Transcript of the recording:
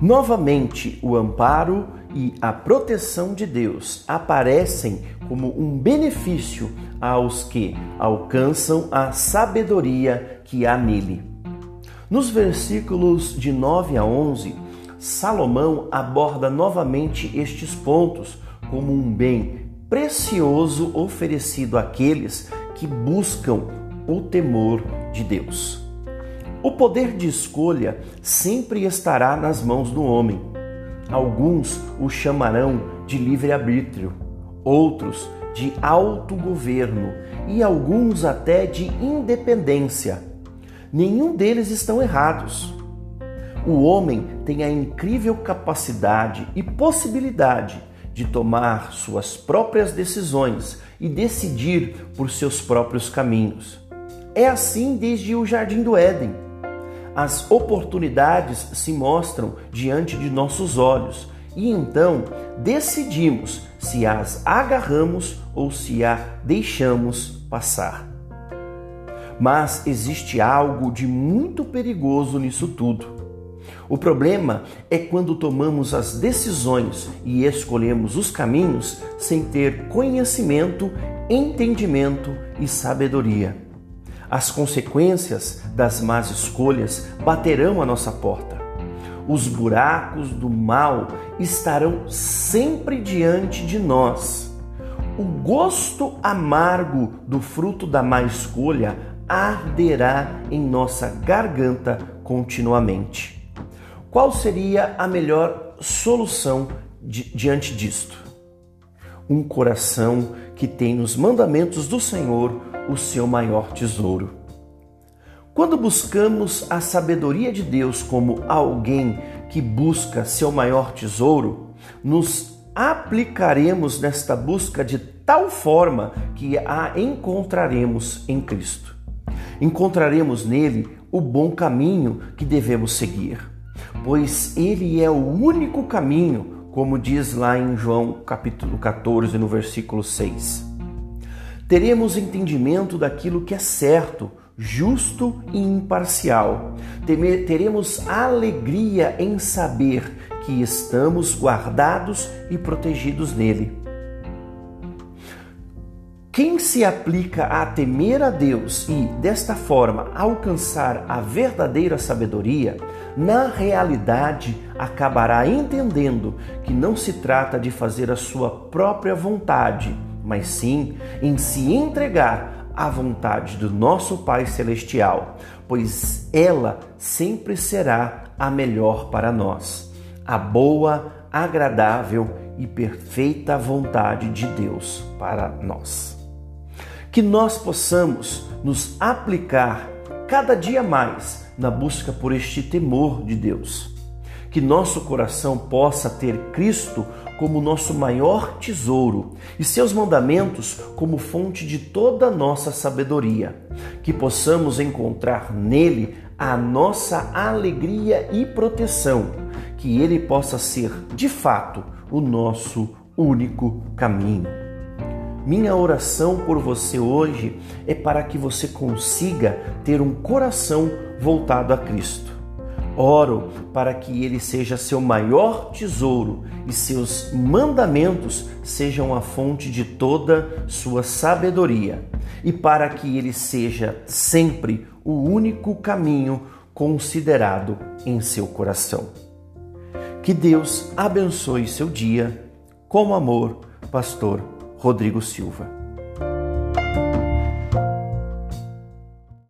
Novamente, o amparo e a proteção de Deus aparecem como um benefício aos que alcançam a sabedoria que há nele. Nos versículos de 9 a 11, Salomão aborda novamente estes pontos como um bem precioso oferecido àqueles que buscam o temor de Deus. O poder de escolha sempre estará nas mãos do homem. Alguns o chamarão de livre-arbítrio, outros de autogoverno e alguns até de independência. Nenhum deles estão errados. O homem tem a incrível capacidade e possibilidade de tomar suas próprias decisões e decidir por seus próprios caminhos. É assim desde o Jardim do Éden as oportunidades se mostram diante de nossos olhos e então decidimos se as agarramos ou se a deixamos passar. Mas existe algo de muito perigoso nisso tudo. O problema é quando tomamos as decisões e escolhemos os caminhos sem ter conhecimento, entendimento e sabedoria. As consequências das más escolhas baterão à nossa porta. Os buracos do mal estarão sempre diante de nós. O gosto amargo do fruto da má escolha arderá em nossa garganta continuamente. Qual seria a melhor solução di diante disto? Um coração que tem nos mandamentos do Senhor o seu maior tesouro. Quando buscamos a sabedoria de Deus como alguém que busca seu maior tesouro, nos aplicaremos nesta busca de tal forma que a encontraremos em Cristo. Encontraremos nele o bom caminho que devemos seguir, pois ele é o único caminho, como diz lá em João capítulo 14, no versículo 6 teremos entendimento daquilo que é certo, justo e imparcial. Teremos alegria em saber que estamos guardados e protegidos nele. Quem se aplica a temer a Deus e, desta forma, alcançar a verdadeira sabedoria, na realidade acabará entendendo que não se trata de fazer a sua própria vontade, mas sim em se entregar à vontade do nosso Pai Celestial, pois ela sempre será a melhor para nós, a boa, agradável e perfeita vontade de Deus para nós. Que nós possamos nos aplicar cada dia mais na busca por este temor de Deus. Que nosso coração possa ter Cristo como nosso maior tesouro e seus mandamentos como fonte de toda nossa sabedoria, que possamos encontrar nele a nossa alegria e proteção, que ele possa ser de fato o nosso único caminho. Minha oração por você hoje é para que você consiga ter um coração voltado a Cristo Oro para que ele seja seu maior tesouro e seus mandamentos sejam a fonte de toda sua sabedoria, e para que ele seja sempre o único caminho considerado em seu coração. Que Deus abençoe seu dia. Com amor, Pastor Rodrigo Silva.